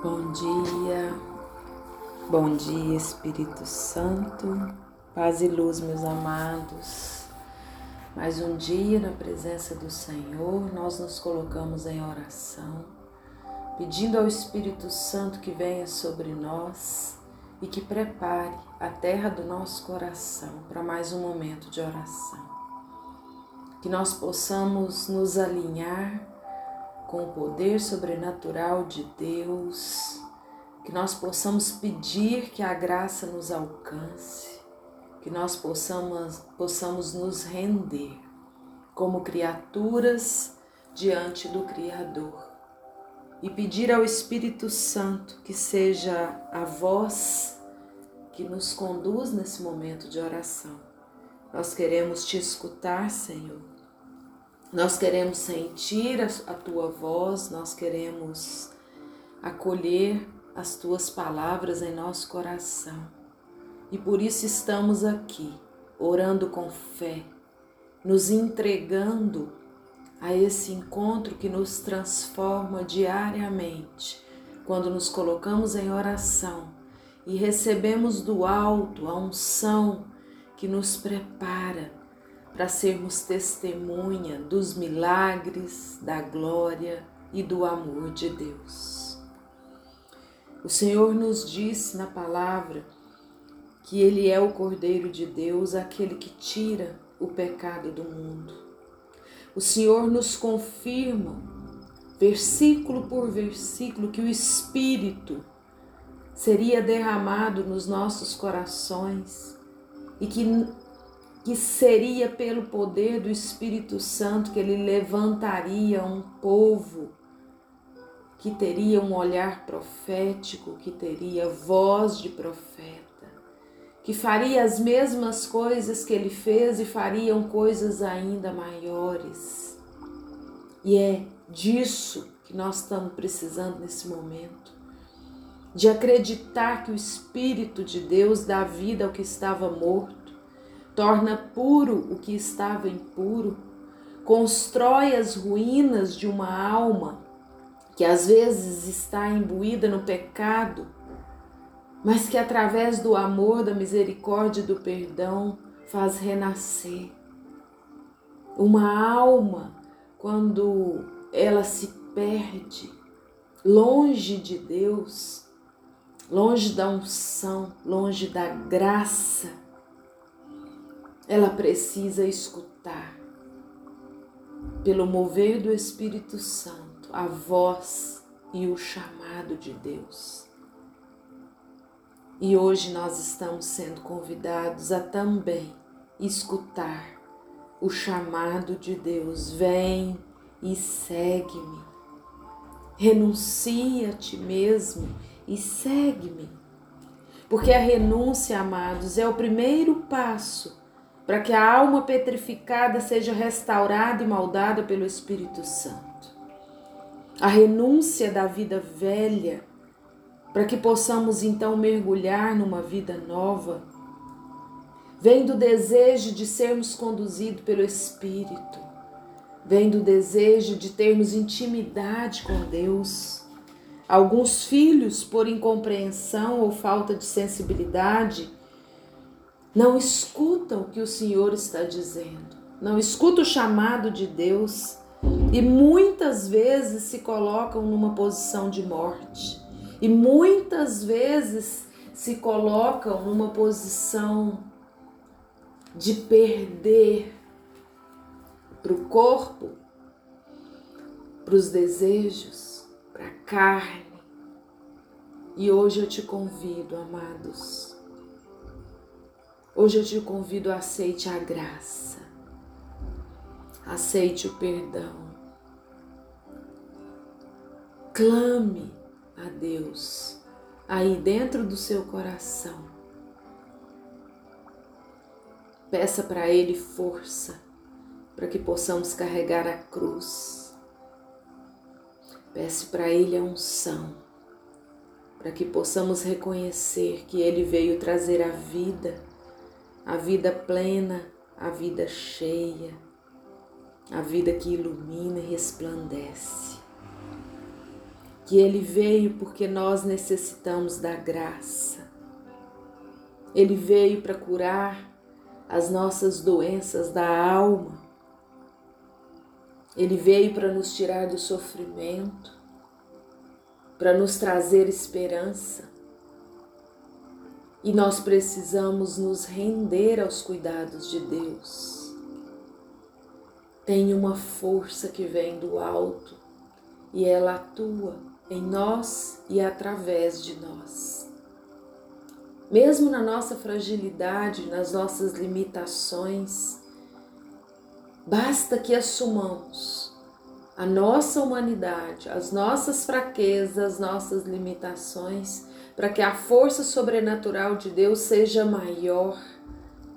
Bom dia, bom dia Espírito Santo, paz e luz, meus amados. Mais um dia na presença do Senhor, nós nos colocamos em oração, pedindo ao Espírito Santo que venha sobre nós e que prepare a terra do nosso coração para mais um momento de oração. Que nós possamos nos alinhar com o poder sobrenatural de Deus, que nós possamos pedir que a graça nos alcance, que nós possamos, possamos nos render como criaturas diante do Criador e pedir ao Espírito Santo que seja a voz que nos conduz nesse momento de oração. Nós queremos te escutar, Senhor nós queremos sentir a, tua voz, nós queremos acolher as tuas palavras em nosso coração. E por isso estamos aqui, orando com fé, nos entregando a esse encontro que nos transforma diariamente, quando nos colocamos em oração e recebemos do alto a unção que nos prepara para sermos testemunha dos milagres, da glória e do amor de Deus. O Senhor nos disse na palavra que Ele é o Cordeiro de Deus, aquele que tira o pecado do mundo. O Senhor nos confirma, versículo por versículo, que o Espírito seria derramado nos nossos corações e que que seria pelo poder do Espírito Santo que ele levantaria um povo que teria um olhar profético, que teria voz de profeta, que faria as mesmas coisas que ele fez e fariam coisas ainda maiores. E é disso que nós estamos precisando nesse momento. De acreditar que o Espírito de Deus dá vida ao que estava morto torna puro o que estava impuro, constrói as ruínas de uma alma que às vezes está imbuída no pecado, mas que através do amor, da misericórdia e do perdão faz renascer. Uma alma, quando ela se perde longe de Deus, longe da unção, longe da graça, ela precisa escutar, pelo mover do Espírito Santo, a voz e o chamado de Deus. E hoje nós estamos sendo convidados a também escutar o chamado de Deus. Vem e segue-me. Renuncia a ti mesmo e segue-me. Porque a renúncia, amados, é o primeiro passo para que a alma petrificada seja restaurada e moldada pelo Espírito Santo. A renúncia da vida velha, para que possamos então mergulhar numa vida nova, vem do desejo de sermos conduzidos pelo Espírito, vem do desejo de termos intimidade com Deus. Alguns filhos, por incompreensão ou falta de sensibilidade, não escuta o que o Senhor está dizendo, não escuta o chamado de Deus. E muitas vezes se colocam numa posição de morte. E muitas vezes se colocam numa posição de perder para o corpo, para os desejos, para a carne. E hoje eu te convido, amados, Hoje eu te convido a aceite a graça, aceite o perdão. Clame a Deus aí dentro do seu coração. Peça para Ele força para que possamos carregar a cruz. Peça para Ele a unção para que possamos reconhecer que Ele veio trazer a vida a vida plena, a vida cheia, a vida que ilumina e resplandece. que Ele veio porque nós necessitamos da graça. Ele veio para curar as nossas doenças da alma. Ele veio para nos tirar do sofrimento, para nos trazer esperança. E nós precisamos nos render aos cuidados de Deus. Tem uma força que vem do alto e ela atua em nós e através de nós. Mesmo na nossa fragilidade, nas nossas limitações, basta que assumamos a nossa humanidade, as nossas fraquezas, as nossas limitações, para que a força sobrenatural de Deus seja maior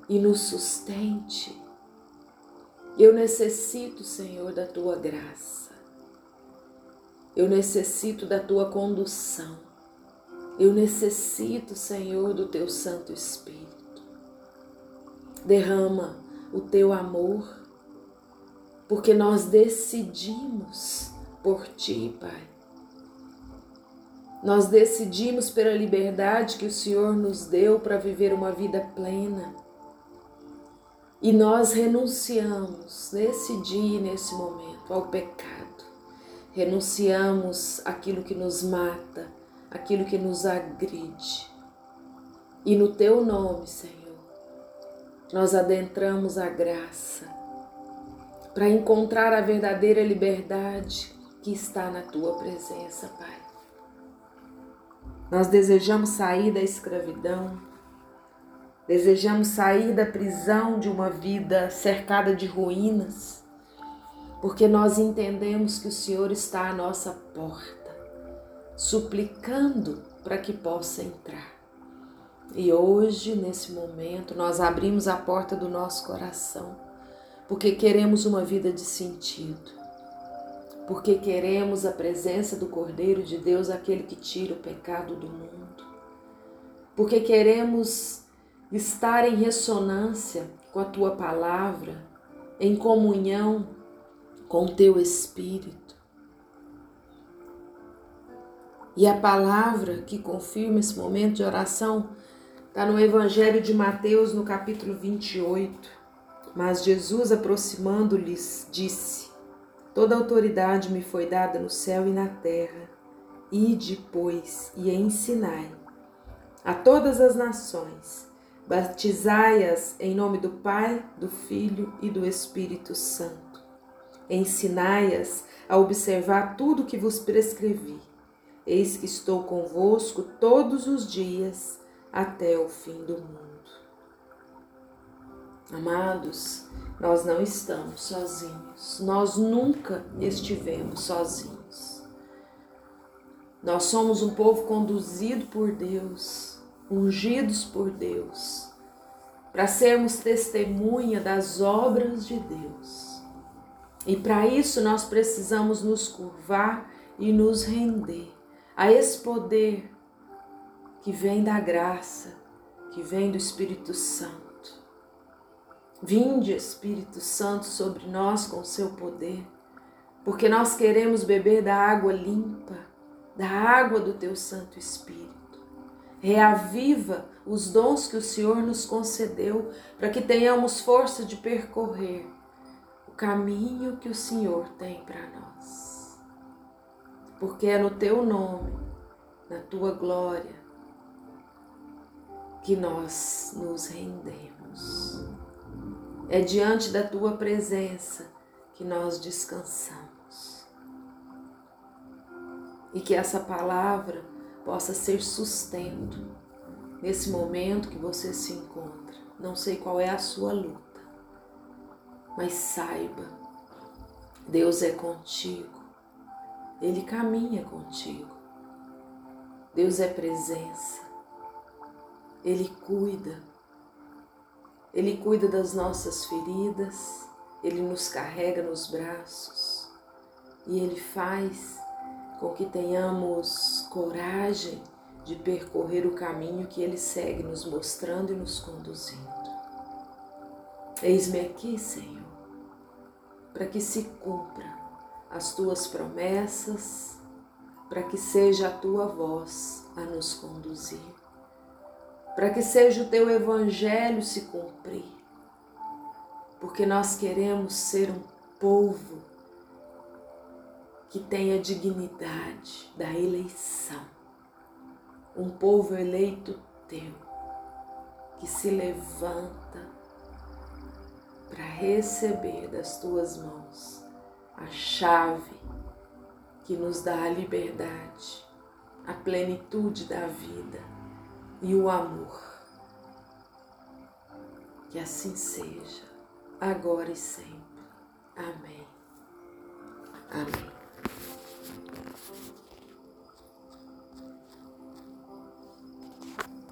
e nos sustente. Eu necessito, Senhor, da tua graça. Eu necessito da tua condução. Eu necessito, Senhor, do teu Santo Espírito. Derrama o teu amor, porque nós decidimos por ti, Pai. Nós decidimos pela liberdade que o Senhor nos deu para viver uma vida plena. E nós renunciamos nesse dia e nesse momento ao pecado renunciamos aquilo que nos mata, aquilo que nos agride. E no teu nome, Senhor, nós adentramos a graça para encontrar a verdadeira liberdade que está na tua presença, Pai. Nós desejamos sair da escravidão, desejamos sair da prisão de uma vida cercada de ruínas porque nós entendemos que o Senhor está à nossa porta, suplicando para que possa entrar. E hoje, nesse momento, nós abrimos a porta do nosso coração, porque queremos uma vida de sentido, porque queremos a presença do Cordeiro de Deus, aquele que tira o pecado do mundo, porque queremos estar em ressonância com a tua palavra, em comunhão com o teu espírito. E a palavra que confirma esse momento de oração está no Evangelho de Mateus, no capítulo 28. Mas Jesus, aproximando-lhes, disse: Toda autoridade me foi dada no céu e na terra. Ide, pois, e ensinai a todas as nações, batizai-as em nome do Pai, do Filho e do Espírito Santo Ensinai-as a observar tudo o que vos prescrevi. Eis que estou convosco todos os dias até o fim do mundo. Amados, nós não estamos sozinhos. Nós nunca estivemos sozinhos. Nós somos um povo conduzido por Deus, ungidos por Deus, para sermos testemunha das obras de Deus. E para isso nós precisamos nos curvar e nos render a esse poder que vem da graça, que vem do Espírito Santo. Vinde, Espírito Santo, sobre nós com o seu poder, porque nós queremos beber da água limpa, da água do teu Santo Espírito. Reaviva os dons que o Senhor nos concedeu para que tenhamos força de percorrer caminho que o Senhor tem para nós. Porque é no teu nome, na tua glória, que nós nos rendemos. É diante da tua presença que nós descansamos. E que essa palavra possa ser sustento nesse momento que você se encontra. Não sei qual é a sua luta mas saiba, Deus é contigo, Ele caminha contigo, Deus é presença, Ele cuida, Ele cuida das nossas feridas, Ele nos carrega nos braços e Ele faz com que tenhamos coragem de percorrer o caminho que Ele segue nos mostrando e nos conduzindo. Eis-me aqui, Senhor para que se cumpra as tuas promessas, para que seja a tua voz a nos conduzir, para que seja o teu evangelho se cumprir, porque nós queremos ser um povo que tenha dignidade da eleição, um povo eleito teu, que se levanta para receber das tuas mãos a chave que nos dá a liberdade, a plenitude da vida e o amor. Que assim seja, agora e sempre. Amém. Amém.